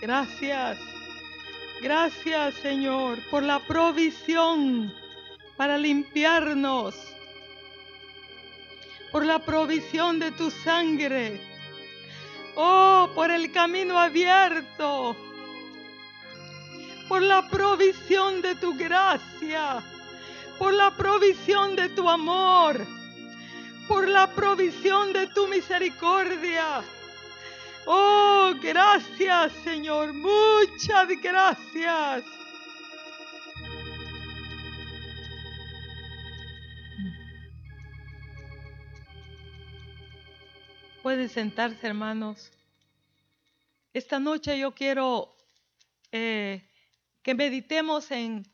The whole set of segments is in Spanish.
Gracias. Gracias, Señor, por la provisión para limpiarnos, por la provisión de tu sangre. Oh, por el camino abierto, por la provisión de tu gracia, por la provisión de tu amor, por la provisión de tu misericordia. Oh, gracias Señor, muchas gracias. Pueden sentarse, hermanos. Esta noche yo quiero eh, que meditemos en,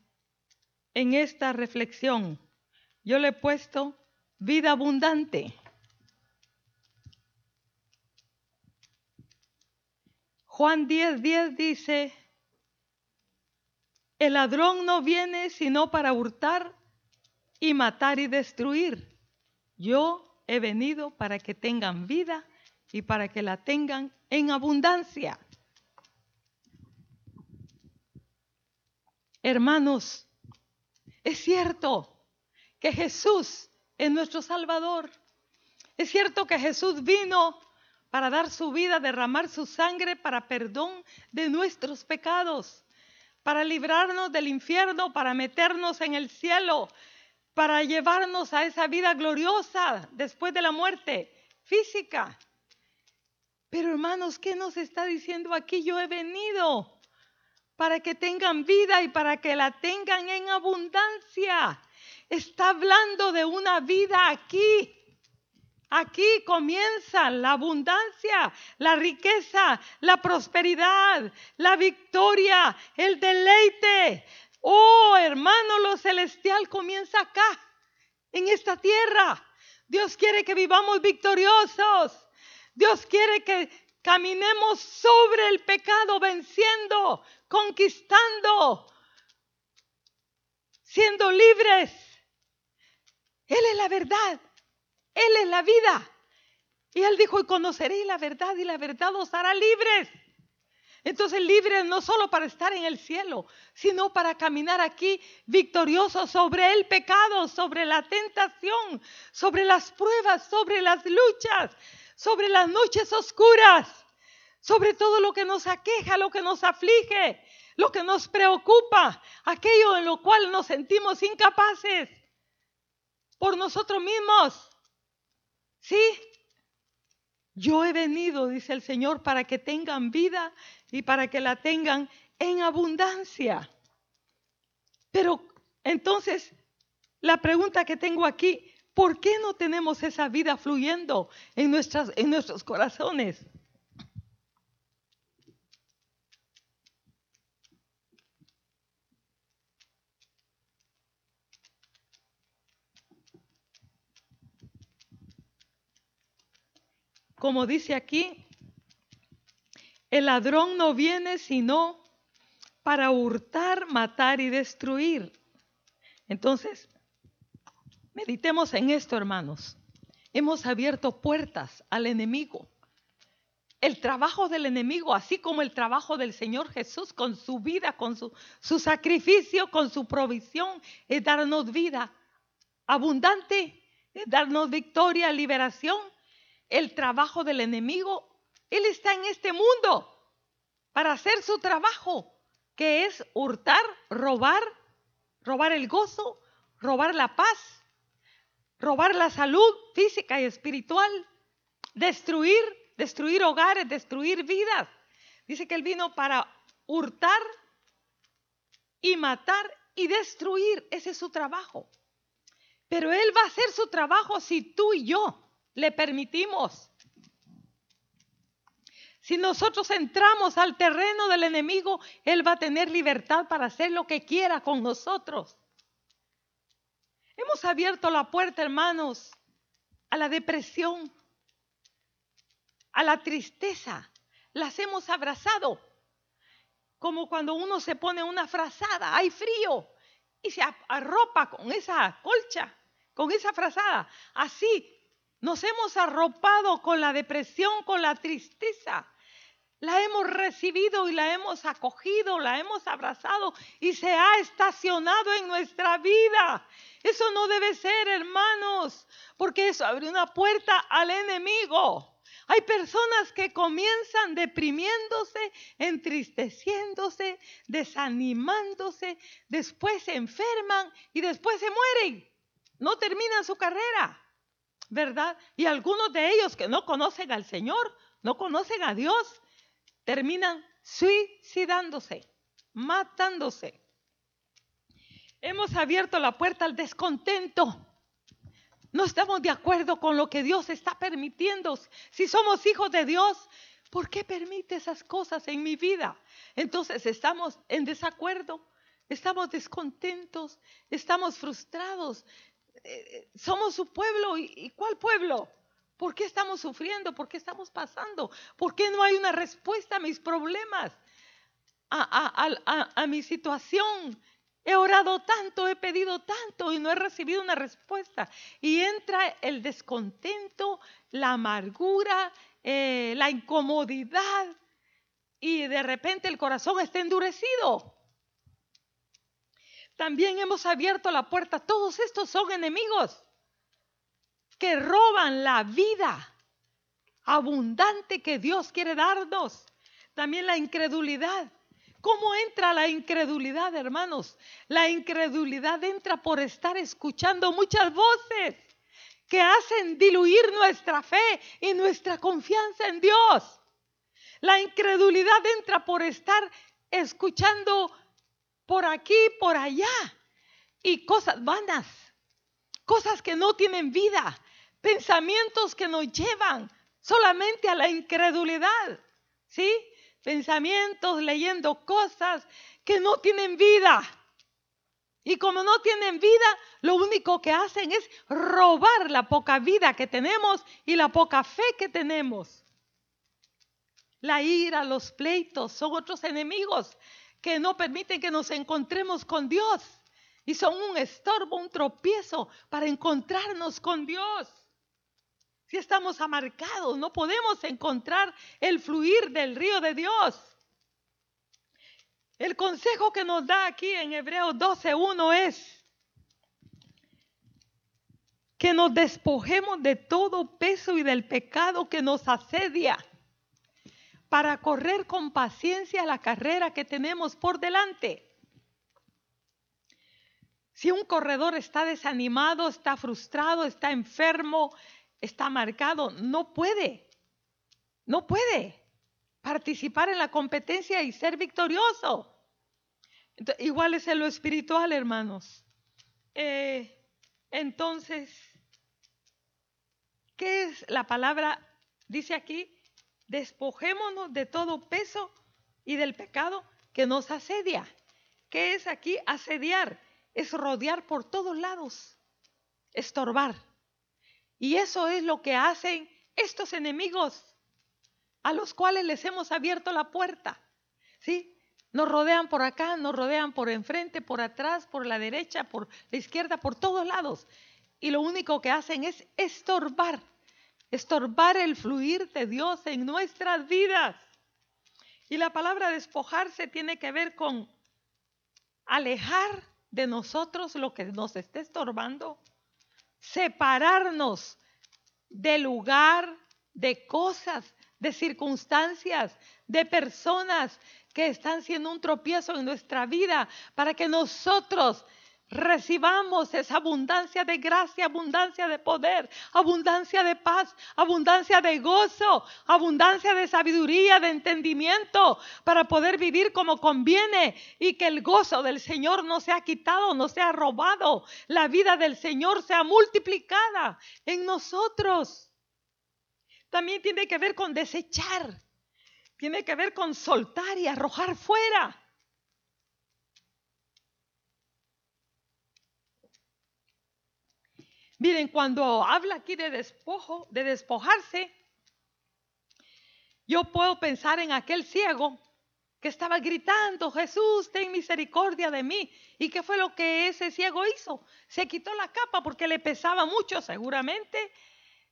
en esta reflexión. Yo le he puesto vida abundante. Juan 10, 10 dice, el ladrón no viene sino para hurtar y matar y destruir. Yo he venido para que tengan vida y para que la tengan en abundancia. Hermanos, es cierto que Jesús es nuestro Salvador. Es cierto que Jesús vino para dar su vida, derramar su sangre para perdón de nuestros pecados, para librarnos del infierno, para meternos en el cielo, para llevarnos a esa vida gloriosa después de la muerte física. Pero hermanos, ¿qué nos está diciendo aquí? Yo he venido para que tengan vida y para que la tengan en abundancia. Está hablando de una vida aquí. Aquí comienza la abundancia, la riqueza, la prosperidad, la victoria, el deleite, Oh, hermano, lo celestial comienza acá, en esta tierra. Dios quiere que vivamos victoriosos. Dios quiere que caminemos sobre el pecado, venciendo, conquistando, siendo libres. Él es la verdad. Él es la vida. Y Él dijo, y conoceréis la verdad y la verdad os hará libres. Entonces libre no solo para estar en el cielo, sino para caminar aquí victorioso sobre el pecado, sobre la tentación, sobre las pruebas, sobre las luchas, sobre las noches oscuras, sobre todo lo que nos aqueja, lo que nos aflige, lo que nos preocupa, aquello en lo cual nos sentimos incapaces por nosotros mismos. ¿Sí? Yo he venido, dice el Señor, para que tengan vida y para que la tengan en abundancia. Pero entonces, la pregunta que tengo aquí, ¿por qué no tenemos esa vida fluyendo en, nuestras, en nuestros corazones? Como dice aquí, el ladrón no viene sino para hurtar, matar y destruir. Entonces, meditemos en esto, hermanos. Hemos abierto puertas al enemigo. El trabajo del enemigo, así como el trabajo del Señor Jesús con su vida, con su, su sacrificio, con su provisión, es darnos vida abundante, es darnos victoria, liberación. El trabajo del enemigo él está en este mundo para hacer su trabajo, que es hurtar, robar, robar el gozo, robar la paz, robar la salud física y espiritual, destruir, destruir hogares, destruir vidas. Dice que Él vino para hurtar y matar y destruir. Ese es su trabajo. Pero Él va a hacer su trabajo si tú y yo le permitimos. Si nosotros entramos al terreno del enemigo, Él va a tener libertad para hacer lo que quiera con nosotros. Hemos abierto la puerta, hermanos, a la depresión, a la tristeza. Las hemos abrazado. Como cuando uno se pone una frazada, hay frío, y se arropa con esa colcha, con esa frazada. Así nos hemos arropado con la depresión, con la tristeza la hemos recibido y la hemos acogido, la hemos abrazado y se ha estacionado en nuestra vida. Eso no debe ser, hermanos, porque eso abre una puerta al enemigo. Hay personas que comienzan deprimiéndose, entristeciéndose, desanimándose, después se enferman y después se mueren. No terminan su carrera, ¿verdad? Y algunos de ellos que no conocen al Señor, no conocen a Dios, terminan suicidándose, matándose. Hemos abierto la puerta al descontento. No estamos de acuerdo con lo que Dios está permitiendo. Si somos hijos de Dios, ¿por qué permite esas cosas en mi vida? Entonces estamos en desacuerdo, estamos descontentos, estamos frustrados. Eh, somos su pueblo. ¿Y cuál pueblo? ¿Por qué estamos sufriendo? ¿Por qué estamos pasando? ¿Por qué no hay una respuesta a mis problemas? A, mi situación. He orado tanto, he pedido tanto y no he recibido una respuesta. Y entra el descontento, la amargura, eh, la incomodidad y de repente el corazón está endurecido. También hemos abierto la puerta. Todos estos son enemigos que roban la vida abundante que Dios quiere darnos. También la incredulidad. ¿Cómo entra la incredulidad, hermanos? La incredulidad entra por estar escuchando muchas voces que hacen diluir nuestra fe y nuestra confianza en Dios. La incredulidad entra por estar escuchando por aquí, por allá, y cosas vanas, cosas que no tienen vida, pensamientos que nos llevan solamente a la incredulidad, ¿sí? Pensamientos leyendo cosas que no tienen vida. Y como no tienen vida, lo único que hacen es robar la poca vida que tenemos y la poca fe que tenemos. La ira, los pleitos son otros enemigos que no permiten que nos encontremos con Dios. Y son un estorbo, un tropiezo para encontrarnos con Dios. Si estamos amarcados, no podemos encontrar el fluir del río de Dios. El consejo que nos da aquí en Hebreos 12.1 es que nos despojemos de todo peso y del pecado que nos asedia para correr con paciencia la carrera que tenemos por delante. Si un corredor está desanimado, está frustrado, está enfermo, está marcado, no puede, no puede participar en la competencia y ser victorioso. igual es en lo espiritual, hermanos. Eh, entonces, ¿qué es la palabra? Dice aquí, despojémonos de todo peso y del pecado que nos asedia. ¿Qué es aquí asediar? Es rodear por todos lados, estorbar. Y eso es lo que hacen estos enemigos a los cuales les hemos abierto la puerta. ¿Sí? Nos rodean por acá, nos rodean por enfrente, por atrás, por la derecha, por la izquierda, por todos lados. Y lo único que hacen es estorbar, estorbar el fluir de Dios en nuestras vidas. Y la palabra despojarse tiene que ver con alejar de nosotros lo que nos esté estorbando separarnos de lugar, de cosas, de circunstancias, de personas que están siendo un tropiezo en nuestra vida para que nosotros recibamos esa abundancia de gracia, abundancia de poder, abundancia de paz, abundancia de gozo, abundancia de sabiduría, de entendimiento, para poder vivir como conviene y que el gozo del Señor no sea quitado, no sea robado, la vida del Señor sea multiplicada en nosotros. También tiene que ver con desechar, tiene que ver con soltar y arrojar fuera. Miren, cuando habla aquí de despojo, de despojarse, yo puedo pensar en aquel ciego que estaba gritando, Jesús, ten misericordia de mí. ¿Y qué fue lo que ese ciego hizo? Se quitó la capa porque le pesaba mucho, seguramente.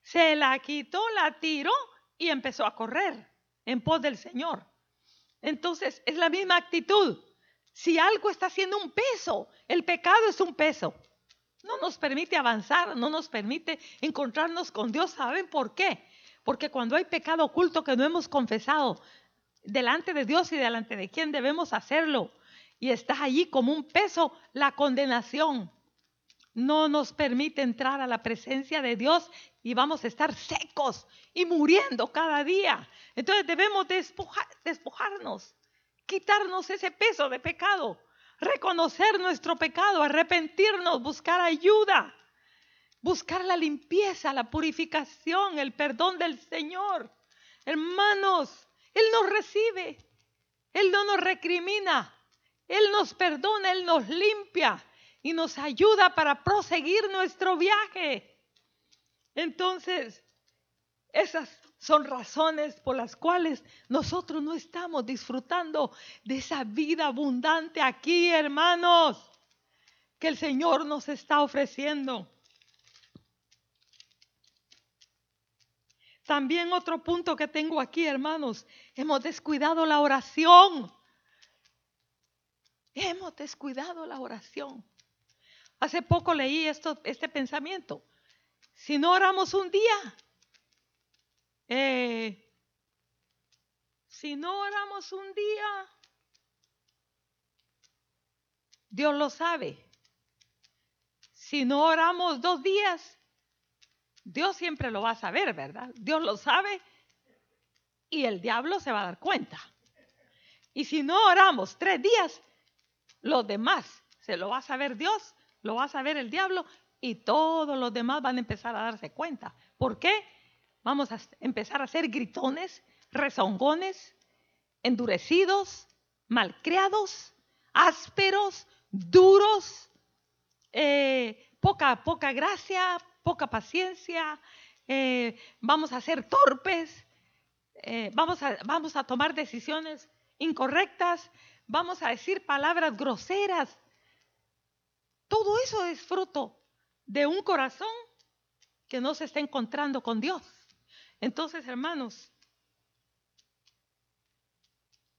Se la quitó, la tiró y empezó a correr en pos del Señor. Entonces, es la misma actitud. Si algo está haciendo un peso, el pecado es un peso. No nos permite avanzar, no nos permite encontrarnos con Dios. ¿Saben por qué? Porque cuando hay pecado oculto que no hemos confesado delante de Dios y delante de quién debemos hacerlo, y está allí como un peso, la condenación no nos permite entrar a la presencia de Dios y vamos a estar secos y muriendo cada día. Entonces debemos despojarnos, quitarnos ese peso de pecado, reconocer nuestro pecado, arrepentirnos, buscar ayuda, buscar la limpieza, la purificación, el perdón del Señor. Hermanos, Él nos recibe, Él no nos recrimina, Él nos perdona, Él nos limpia y nos ayuda para proseguir nuestro viaje. Entonces, esas son razones por las cuales nosotros no estamos disfrutando de esa vida abundante aquí, hermanos, que el Señor nos está ofreciendo. También otro punto que tengo aquí, hermanos, hemos descuidado la oración. Hemos descuidado la oración. Hace poco leí esto, este pensamiento. Si no oramos un día, eh, si no oramos un día, Dios lo sabe. Si no oramos dos días, Dios siempre lo va a saber, ¿verdad? Dios lo sabe y el diablo se va a dar cuenta. Y si no oramos tres días, los demás se lo va a saber Dios lo va a saber el diablo y todos los demás van a empezar a darse cuenta. ¿Por qué? Vamos a empezar a ser gritones, rezongones, endurecidos, malcriados, ásperos, duros, eh, poca, poca gracia, poca paciencia, eh, vamos a ser torpes, eh, vamos, a, vamos a tomar decisiones incorrectas, vamos a decir palabras groseras, todo eso es fruto de un corazón que no se está encontrando con Dios. Entonces, hermanos,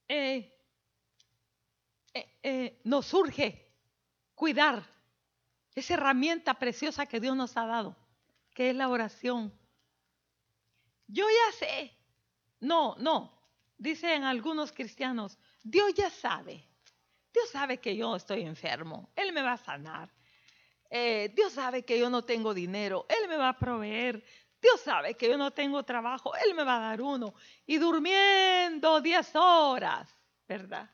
eh, eh, eh, nos surge cuidar esa herramienta preciosa que Dios nos ha dado, que es la oración. Yo ya sé, no, no, dicen algunos cristianos, Dios ya sabe. Dios sabe que yo estoy enfermo, Él me va a sanar. Eh, Dios sabe que yo no tengo dinero, Él me va a proveer. Dios sabe que yo no tengo trabajo, Él me va a dar uno. Y durmiendo 10 horas, ¿verdad?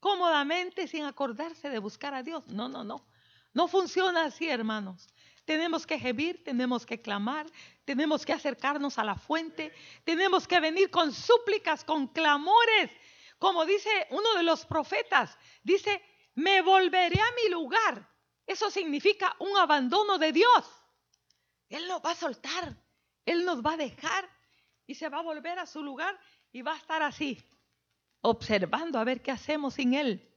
Cómodamente sin acordarse de buscar a Dios. No, no, no. No funciona así, hermanos. Tenemos que gemir, tenemos que clamar, tenemos que acercarnos a la fuente, tenemos que venir con súplicas, con clamores como dice uno de los profetas, dice, me volveré a mi lugar. Eso significa un abandono de Dios. Él nos va a soltar, Él nos va a dejar y se va a volver a su lugar y va a estar así, observando a ver qué hacemos sin Él.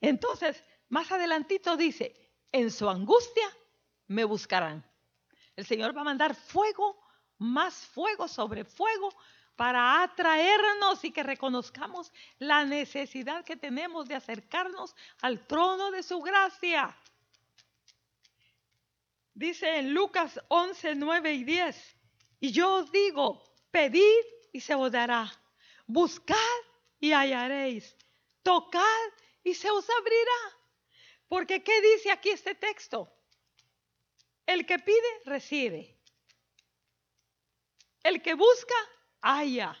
Entonces, más adelantito dice, en su angustia me buscarán. El Señor va a mandar fuego, más fuego sobre fuego para atraernos y que reconozcamos la necesidad que tenemos de acercarnos al trono de su gracia. Dice en Lucas 11, 9 y 10, y yo os digo, pedid y se os dará, buscad y hallaréis, tocad y se os abrirá. Porque ¿qué dice aquí este texto? El que pide, recibe. El que busca, haya.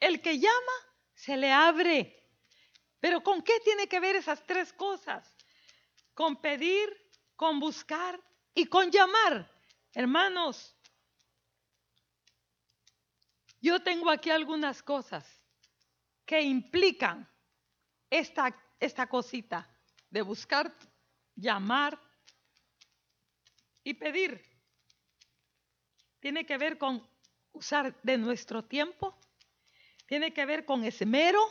El que llama, se le abre. Pero ¿con qué tiene que ver esas tres cosas? Con pedir, con buscar y con llamar. Hermanos, yo tengo aquí algunas cosas que implican esta, esta cosita de buscar, llamar y pedir. Tiene que ver con usar de nuestro tiempo, tiene que ver con esmero,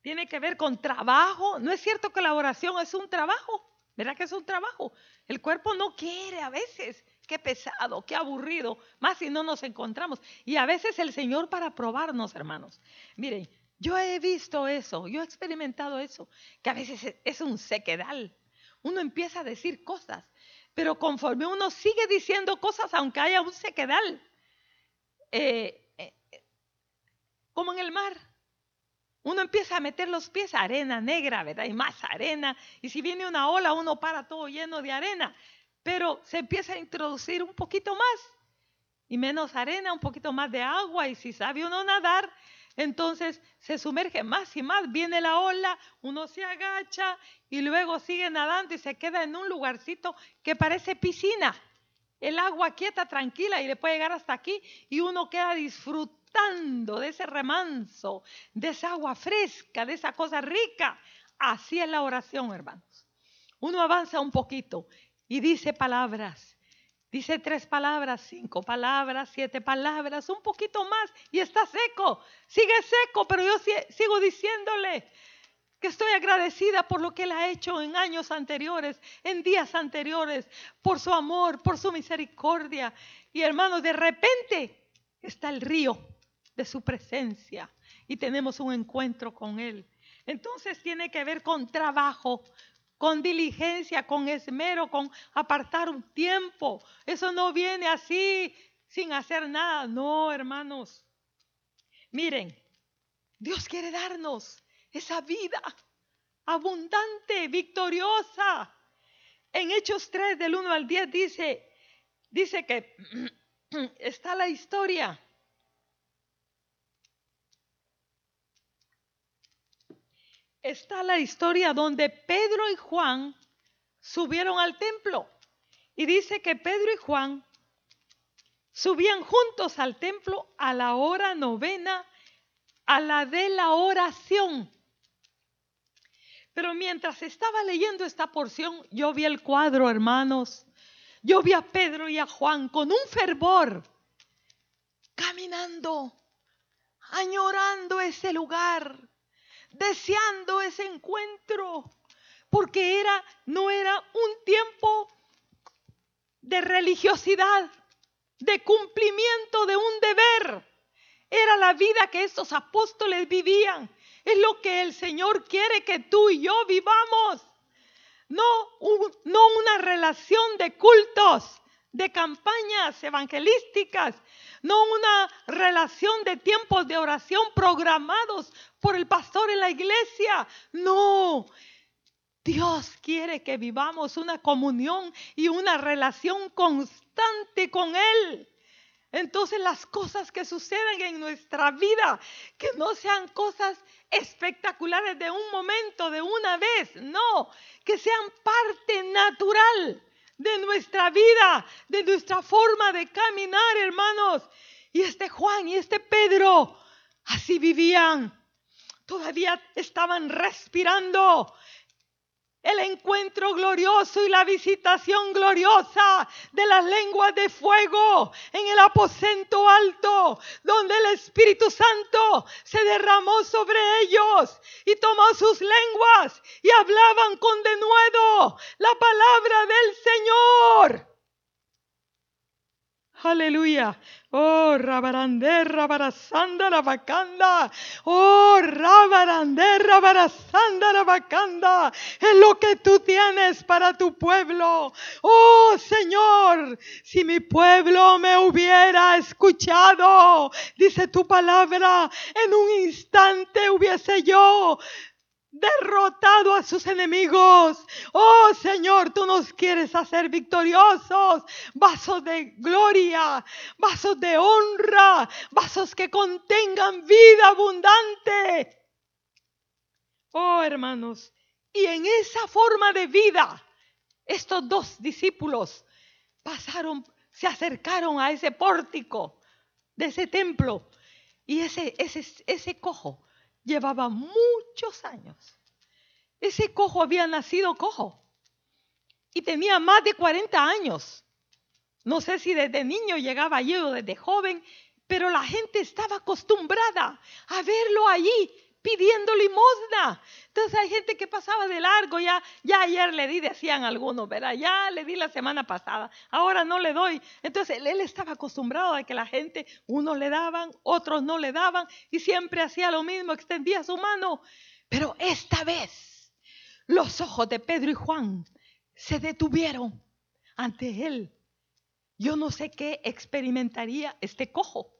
tiene que ver con trabajo. No es cierto que la oración es un trabajo, ¿verdad que es un trabajo? El cuerpo no quiere a veces. Qué pesado, qué aburrido, más si no nos encontramos. Y a veces el Señor para probarnos, hermanos. Miren, Yo he visto eso, yo he experimentado eso, que a veces es un sequedal. Uno empieza a decir cosas, pero conforme uno sigue diciendo cosas, aunque haya un sequedal, eh, eh, como en el mar, uno empieza a meter los pies, arena negra, ¿verdad? Y más arena. Y si viene una ola, uno para todo lleno de arena. Pero se empieza a introducir un poquito más y menos arena, un poquito más de agua. Y si sabe uno nadar, entonces se sumerge más y más. Viene la ola, uno se agacha y luego sigue nadando y se queda en un lugarcito que parece piscina. El agua quieta, tranquila y le puede llegar hasta aquí y uno queda disfrutando de ese remanso, de esa agua fresca, de esa cosa rica. Así es la oración, hermanos. Uno avanza un poquito y dice palabras. Dice tres palabras, cinco palabras, siete palabras, un poquito más y está seco. Sigue seco, pero yo sigo diciéndole que estoy agradecida por lo que Él ha hecho en años anteriores, en días anteriores, por su amor, por su misericordia. Y hermanos, de repente está el río de su presencia y tenemos un encuentro con Él. Entonces tiene que ver con trabajo, con diligencia, con esmero, con apartar un tiempo. Eso no viene así sin hacer nada. No, hermanos. Miren, Dios quiere darnos esa vida abundante, victoriosa. En Hechos 3 del 1 al 10 dice, dice que está la historia está la historia donde Pedro y Juan subieron al templo. Y dice que Pedro y Juan subían juntos al templo a la hora novena, a la de la oración. Pero mientras estaba leyendo esta porción, yo vi el cuadro, hermanos. Yo vi a Pedro y a Juan con un fervor, caminando, añorando ese lugar, deseando ese encuentro, porque era no era un tiempo de religiosidad, de cumplimiento de un deber. Era la vida que estos apóstoles vivían. Es lo que el Señor quiere que tú y yo vivamos. No, no una relación de cultos, de campañas evangelísticas, no una relación de tiempos de oración programados por el pastor en la iglesia. No. Dios quiere que vivamos una comunión y una relación constante con Él. Entonces las cosas que suceden en nuestra vida, que no sean cosas espectaculares de un momento, de una vez, no, que sean parte natural de nuestra vida, de nuestra forma de caminar, hermanos. Y este Juan y este Pedro, así vivían. Todavía estaban respirando el encuentro glorioso y la visitación gloriosa de las lenguas de fuego en el aposento alto, donde el Espíritu Santo se derramó sobre ellos y tomó sus lenguas y hablaban con denuedo la palabra del Señor. Aleluya. Oh, rabarandé, rabarasanda, rabacanda. Oh, rabarandé, rabarasanda, rabacanda. Es lo que tú tienes para tu pueblo. Oh, Señor, si mi pueblo me hubiera escuchado, dice tu palabra, en un instante hubiese yo derrotado a sus enemigos. Oh Señor, tú nos quieres hacer victoriosos, vasos de gloria, vasos de honra, vasos que contengan vida abundante. Oh hermanos, y en esa forma de vida, estos dos discípulos pasaron, se acercaron a ese pórtico de ese templo y ese, ese, ese cojo llevaba muchos años. Ese cojo había nacido cojo y tenía más de 40 años. No sé si desde niño llegaba allí o desde joven, pero la gente estaba acostumbrada a verlo allí pidiendo limosna. Entonces hay gente que pasaba de largo, ya, ya ayer le di, decían algunos, ¿verdad? Ya le di la semana pasada, ahora no le doy. Entonces él, él estaba acostumbrado a que la gente, unos le daban, otros no le daban, y siempre hacía lo mismo, extendía su mano. Pero esta vez los ojos de Pedro y Juan se detuvieron ante él. Yo no sé qué experimentaría este cojo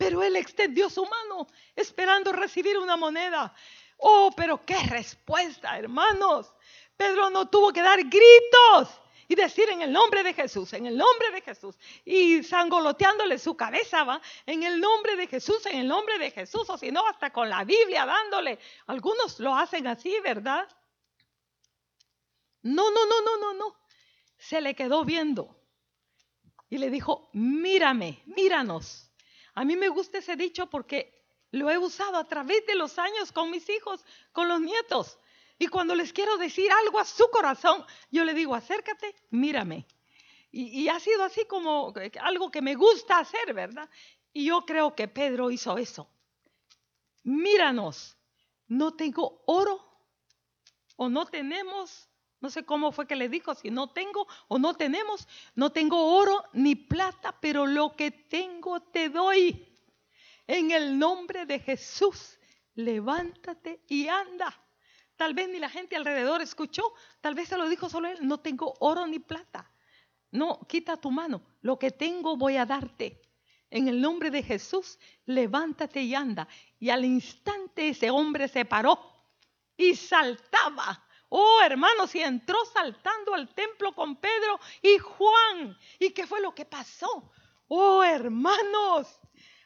pero él extendió su mano esperando recibir una moneda. Oh, pero qué respuesta, hermanos. Pedro no tuvo que dar gritos y decir en el nombre de Jesús, en el nombre de Jesús, y sangoloteándole su cabeza, va, en el nombre de Jesús, en el nombre de Jesús, o si no, hasta con la Biblia dándole. Algunos lo hacen así, ¿verdad? No, no, no, no, no, no. Se le quedó viendo y le dijo, mírame, míranos. A mí me gusta ese dicho porque lo he usado a través de los años con mis hijos, con los nietos. Y cuando les quiero decir algo a su corazón, yo le digo, acércate, mírame. Y, ha sido así como algo que me gusta hacer, ¿verdad? Y yo creo que Pedro hizo eso. Míranos, no tengo oro o no tenemos, no sé cómo fue que le dijo, si no tengo o no tenemos, no tengo oro ni plata, pero lo que tengo te doy. En el nombre de Jesús, levántate y anda. Tal vez ni la gente alrededor escuchó, tal vez se lo dijo solo él, no tengo oro ni plata. No, quita tu mano, lo que tengo voy a darte. En el nombre de Jesús, levántate y anda. Y al instante ese hombre se paró y saltaba Oh, hermanos, y entró saltando al templo con Pedro y Juan. ¿Y qué fue lo que pasó? Oh, hermanos,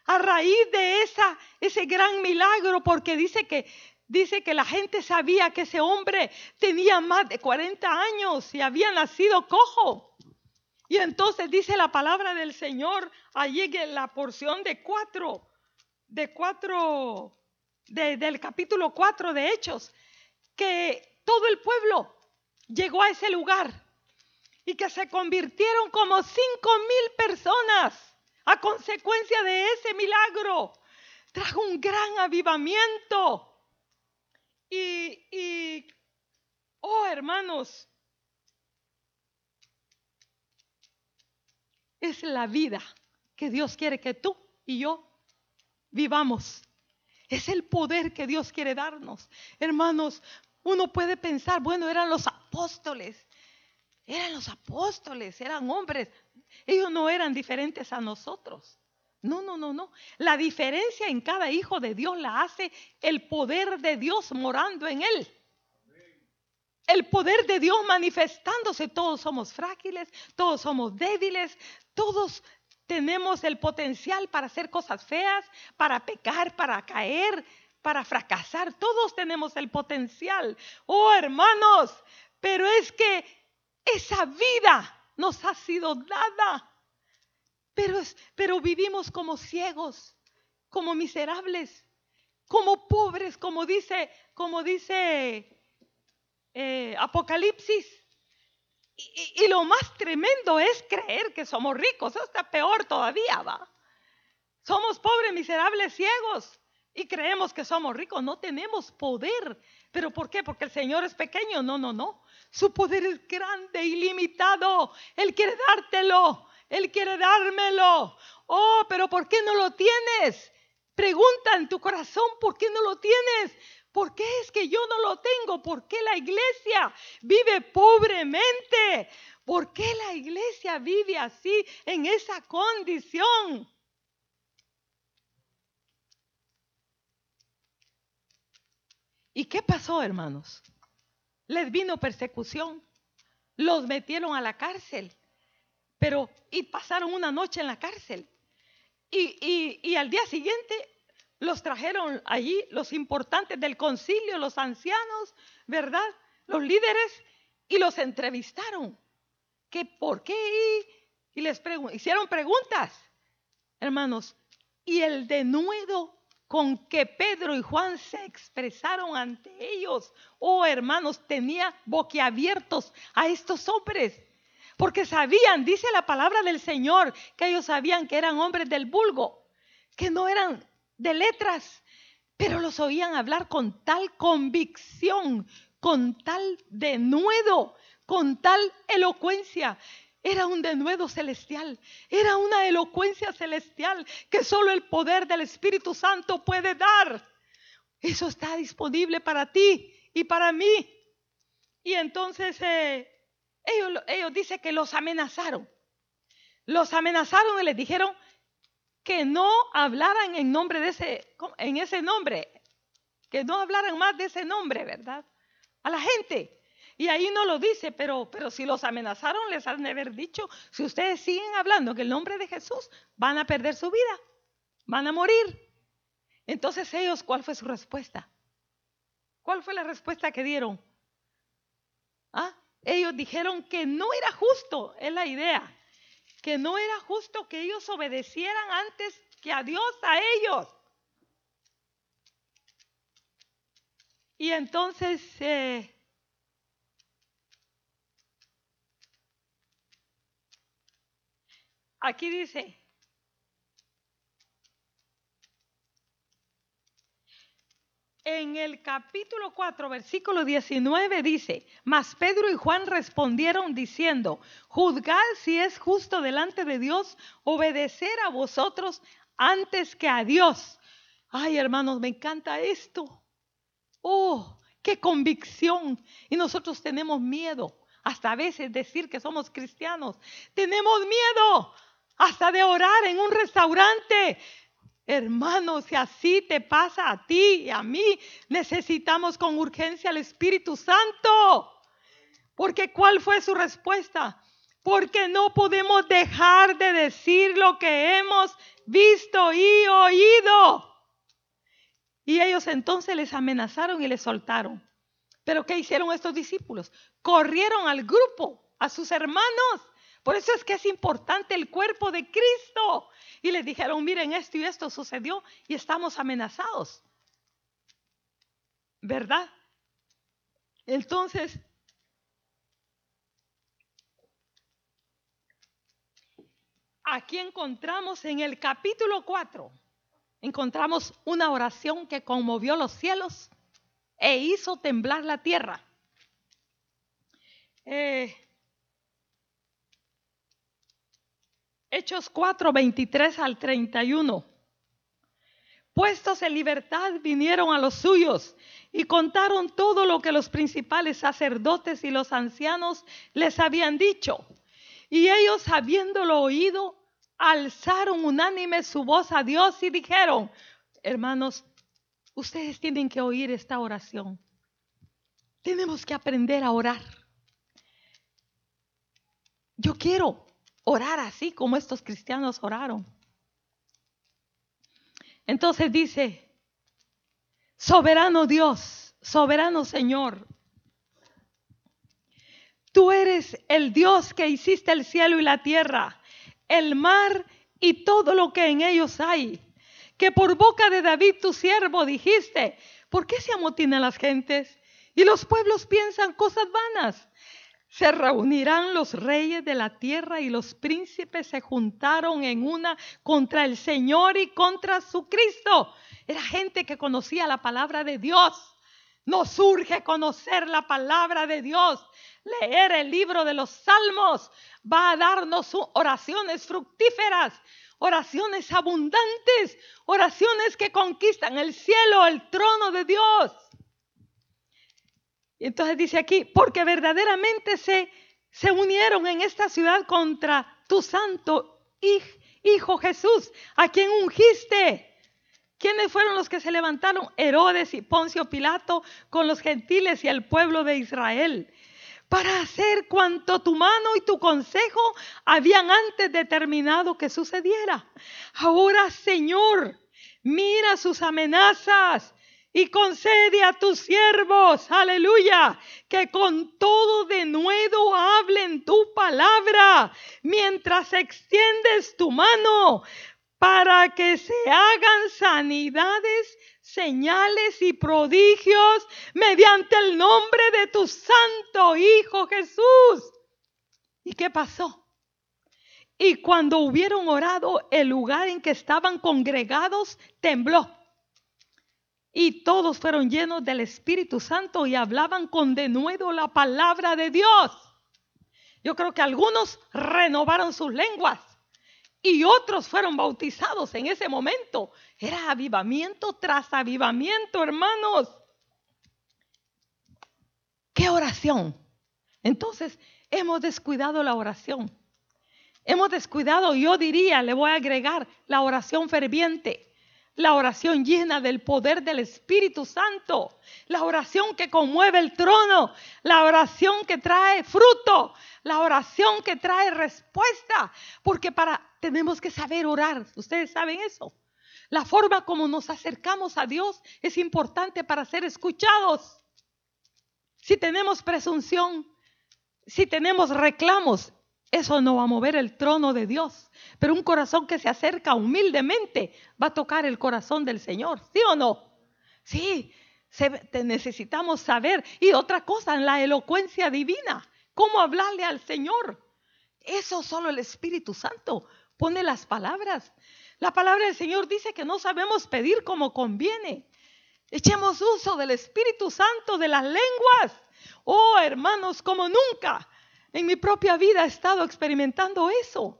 a raíz de esa, ese gran milagro, porque dice que, dice que la gente sabía que ese hombre tenía más de 40 años y había nacido cojo. Y entonces dice la palabra del Señor allí en la porción de cuatro, de cuatro, del capítulo cuatro de Hechos, que todo el pueblo llegó a ese lugar y que se convirtieron como cinco mil personas a consecuencia de ese milagro. Trajo un gran avivamiento. Y, y oh hermanos, es la vida que Dios quiere que tú y yo vivamos. Es el poder que Dios quiere darnos. Hermanos, uno puede pensar, bueno, eran los apóstoles, eran los apóstoles, eran hombres, ellos no eran diferentes a nosotros. No, no, no, no. La diferencia en cada hijo de Dios la hace el poder de Dios morando en él. El poder de Dios manifestándose. Todos somos frágiles, todos somos débiles, todos tenemos el potencial para hacer cosas feas, para pecar, para caer, para fracasar. Todos tenemos el potencial. Oh, hermanos, pero es que esa vida nos ha sido dada. Pero, pero vivimos como ciegos, como miserables, como pobres, como dice, como dice eh, Apocalipsis. Y, lo más tremendo es creer que somos ricos. Eso está peor todavía, va. Somos pobres, miserables, ciegos y creemos que somos ricos, no tenemos poder. ¿Pero por qué? Porque el Señor es pequeño. No, no, no. Su poder es grande, ilimitado. Él quiere dártelo. Él quiere dármelo. Oh, pero ¿por qué no lo tienes? Pregunta en tu corazón, ¿por qué no lo tienes? ¿Por qué es que yo no lo tengo? ¿Por qué la iglesia vive pobremente? ¿Por qué la iglesia vive así, en esa condición? ¿Y qué pasó, hermanos? Les vino persecución, los metieron a la cárcel, pero y pasaron una noche en la cárcel. Y, y al día siguiente los trajeron allí los importantes del concilio, los ancianos, ¿verdad? Los líderes, y los entrevistaron. ¿Qué por qué? Y les hicieron preguntas, hermanos. Y el denuedo con que Pedro y Juan se expresaron ante ellos. Oh hermanos, tenía boquiabiertos a estos hombres. Porque sabían, dice la palabra del Señor, que ellos sabían que eran hombres del vulgo, que no eran de letras, pero los oían hablar con tal convicción, con tal denuedo, con tal elocuencia. Era un denuedo celestial, era una elocuencia celestial que solo el poder del Espíritu Santo puede dar. Eso está disponible para ti y para mí. Y entonces eh, ellos, ellos dicen que los amenazaron. Los amenazaron y les dijeron que no hablaran en nombre de ese, en ese nombre, que no hablaran más de ese nombre, ¿verdad? A la gente. Y ahí no lo dice, pero, pero si los amenazaron, les han de haber dicho, si ustedes siguen hablando que el nombre de Jesús, van a perder su vida, van a morir. Entonces ellos, ¿cuál fue su respuesta? ¿Cuál fue la respuesta que dieron? ¿Ah? Ellos dijeron que no era justo, es la idea, que no era justo que ellos obedecieran antes que a Dios a ellos. Y entonces eh, Aquí dice, en el capítulo 4, versículo 19 dice, mas Pedro y Juan respondieron diciendo, juzgad si es justo delante de Dios obedecer a vosotros antes que a Dios. Ay, hermanos, me encanta esto. Oh, qué convicción. Y nosotros tenemos miedo hasta a veces decir que somos cristianos. Tenemos miedo hasta de orar en un restaurante. Hermanos, si así te pasa a ti y a mí, necesitamos con urgencia al Espíritu Santo. Porque ¿cuál fue su respuesta? Porque no podemos dejar de decir lo que hemos visto y oído. Y ellos entonces les amenazaron y les soltaron. Pero ¿qué hicieron estos discípulos? Corrieron al grupo, a sus hermanos, por eso es que es importante el cuerpo de Cristo. Y les dijeron, miren, esto y esto sucedió y estamos amenazados. ¿Verdad? Entonces, aquí encontramos en el capítulo 4, encontramos una oración que conmovió los cielos e hizo temblar la tierra. Eh, Hechos 4, 23 al 31. Puestos en libertad vinieron a los suyos y contaron todo lo que los principales sacerdotes y los ancianos les habían dicho. Y ellos, habiéndolo oído, alzaron unánime su voz a Dios y dijeron, hermanos, ustedes tienen que oír esta oración. Tenemos que aprender a orar. Yo quiero orar así como estos cristianos oraron. Entonces dice, soberano Dios, soberano Señor, tú eres el Dios que hiciste el cielo y la tierra, el mar y todo lo que en ellos hay, que por boca de David tu siervo dijiste, ¿por qué se amotinan las gentes? Y los pueblos piensan cosas vanas. Se reunirán los reyes de la tierra y los príncipes se juntaron en una contra el Señor y contra su Cristo. Era gente que conocía la palabra de Dios. Nos urge conocer la palabra de Dios. Leer el libro de los salmos va a darnos oraciones fructíferas, oraciones abundantes, oraciones que conquistan el cielo, el trono de Dios. Entonces dice aquí, porque verdaderamente se, se unieron en esta ciudad contra tu santo Hijo Jesús, a quien ungiste. ¿Quiénes fueron los que se levantaron? Herodes y Poncio Pilato con los gentiles y el pueblo de Israel para hacer cuanto tu mano y tu consejo habían antes determinado que sucediera. Ahora, Señor, mira sus amenazas y concede a tus siervos, aleluya, que con todo denuedo hablen tu palabra mientras extiendes tu mano para que se hagan sanidades, señales y prodigios mediante el nombre de tu santo Hijo Jesús. ¿Y qué pasó? Y cuando hubieron orado, el lugar en que estaban congregados tembló Y todos fueron llenos del Espíritu Santo y hablaban con denuedo la palabra de Dios. Yo creo que algunos renovaron sus lenguas y otros fueron bautizados en ese momento. Era avivamiento tras avivamiento, hermanos. ¿Qué oración? Entonces, hemos descuidado la oración. Hemos descuidado, yo diría, le voy a agregar la oración ferviente la oración llena del poder del Espíritu Santo, la oración que conmueve el trono, la oración que trae fruto, la oración que trae respuesta, porque para tenemos que saber orar, ustedes saben eso. La forma como nos acercamos a Dios es importante para ser escuchados. Si tenemos presunción, si tenemos reclamos, eso no va a mover el trono de Dios. Pero un corazón que se acerca humildemente va a tocar el corazón del Señor. ¿Sí o no? Sí, necesitamos saber. Y otra cosa, en la elocuencia divina. ¿Cómo hablarle al Señor? Eso solo el Espíritu Santo pone las palabras. La palabra del Señor dice que no sabemos pedir como conviene. Echemos uso del Espíritu Santo de las lenguas. Oh, hermanos, como nunca. En mi propia vida he estado experimentando eso.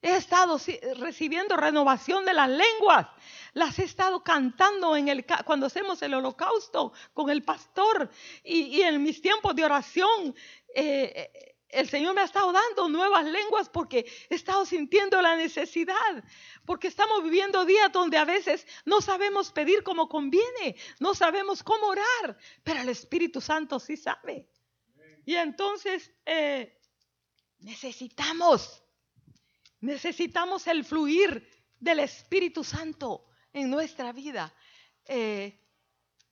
He estado recibiendo renovación de las lenguas. Las he estado cantando en el, cuando hacemos el holocausto con el pastor y, en mis tiempos de oración. Eh, eh, el Señor me ha estado dando nuevas lenguas porque he estado sintiendo la necesidad, porque estamos viviendo días donde a veces no sabemos pedir como conviene, no sabemos cómo orar, pero el Espíritu Santo sí sabe. Y entonces eh, necesitamos, necesitamos el fluir del Espíritu Santo en nuestra vida. Eh,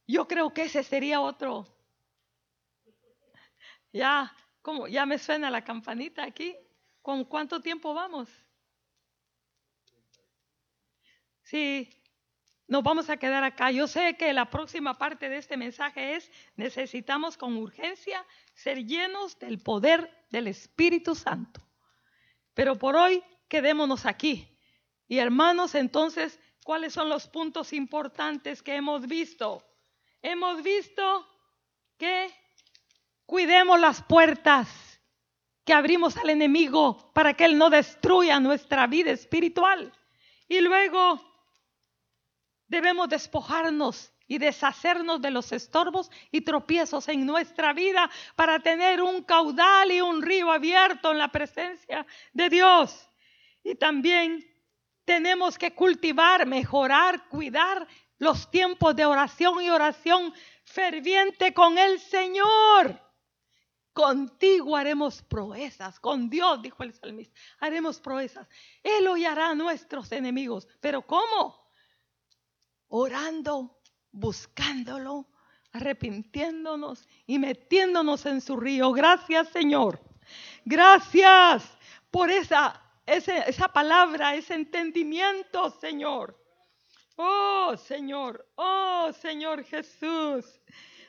yo creo que ese sería otro. Ya, como ya me suena la campanita aquí. ¿Con cuánto tiempo vamos? Sí, nos vamos a quedar acá. Yo sé que la próxima parte de este mensaje es, necesitamos con urgencia ser llenos del poder del Espíritu Santo. Pero por hoy quedémonos aquí. Y hermanos, entonces, ¿cuáles son los puntos importantes que hemos visto? Hemos visto que cuidemos las puertas que abrimos al enemigo para que él no destruya nuestra vida espiritual. Y luego Debemos despojarnos y deshacernos de los estorbos y tropiezos en nuestra vida para tener un caudal y un río abierto en la presencia de Dios. Y también tenemos que cultivar, mejorar, cuidar los tiempos de oración y oración ferviente con el Señor. Contigo haremos proezas, con Dios, dijo el salmista, haremos proezas. Él hollará a nuestros enemigos. ¿Pero cómo? Orando, buscándolo, arrepintiéndonos y metiéndonos en su río. Gracias, Señor. Gracias por esa, esa palabra, ese entendimiento, Señor. Oh, Señor, oh, Señor Jesús.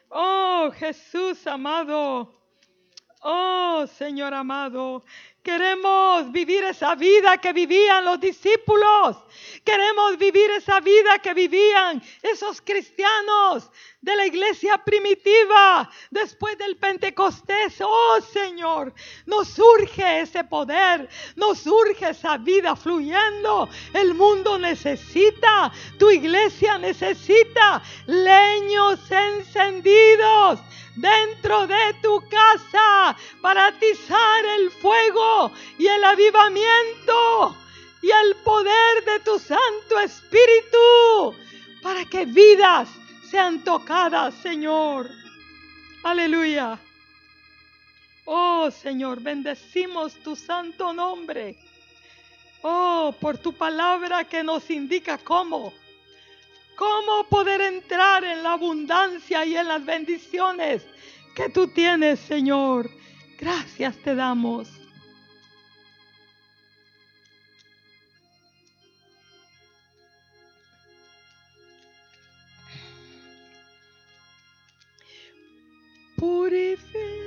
Oh, Jesús amado. Oh, Señor amado, Queremos vivir esa vida que vivían los discípulos. Queremos vivir esa vida que vivían esos cristianos de la iglesia primitiva después del Pentecostés. Oh Señor, nos surge ese poder, nos surge esa vida fluyendo. El mundo necesita, tu iglesia necesita leños encendidos dentro de tu casa para atizar el fuego y el avivamiento y el poder de tu Santo Espíritu para que vidas sean tocadas, Señor. Aleluya. Oh Señor, bendecimos tu santo nombre. Oh, por tu palabra que nos indica cómo ¿Cómo poder entrar en la abundancia y en las bendiciones que tú tienes, Señor? Gracias te damos. Purifica.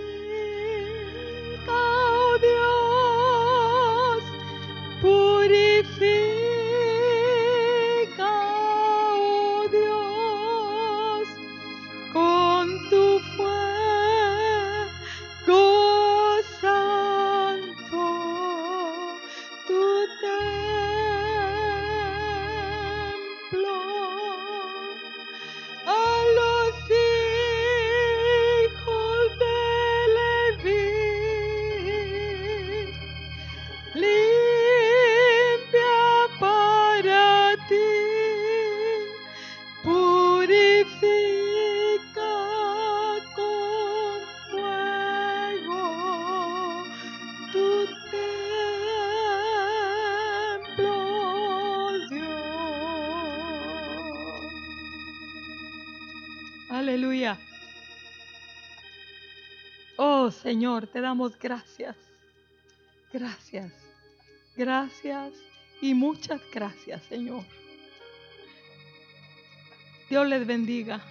Señor, te damos gracias. Gracias. Gracias y muchas gracias, Señor. Dios les bendiga.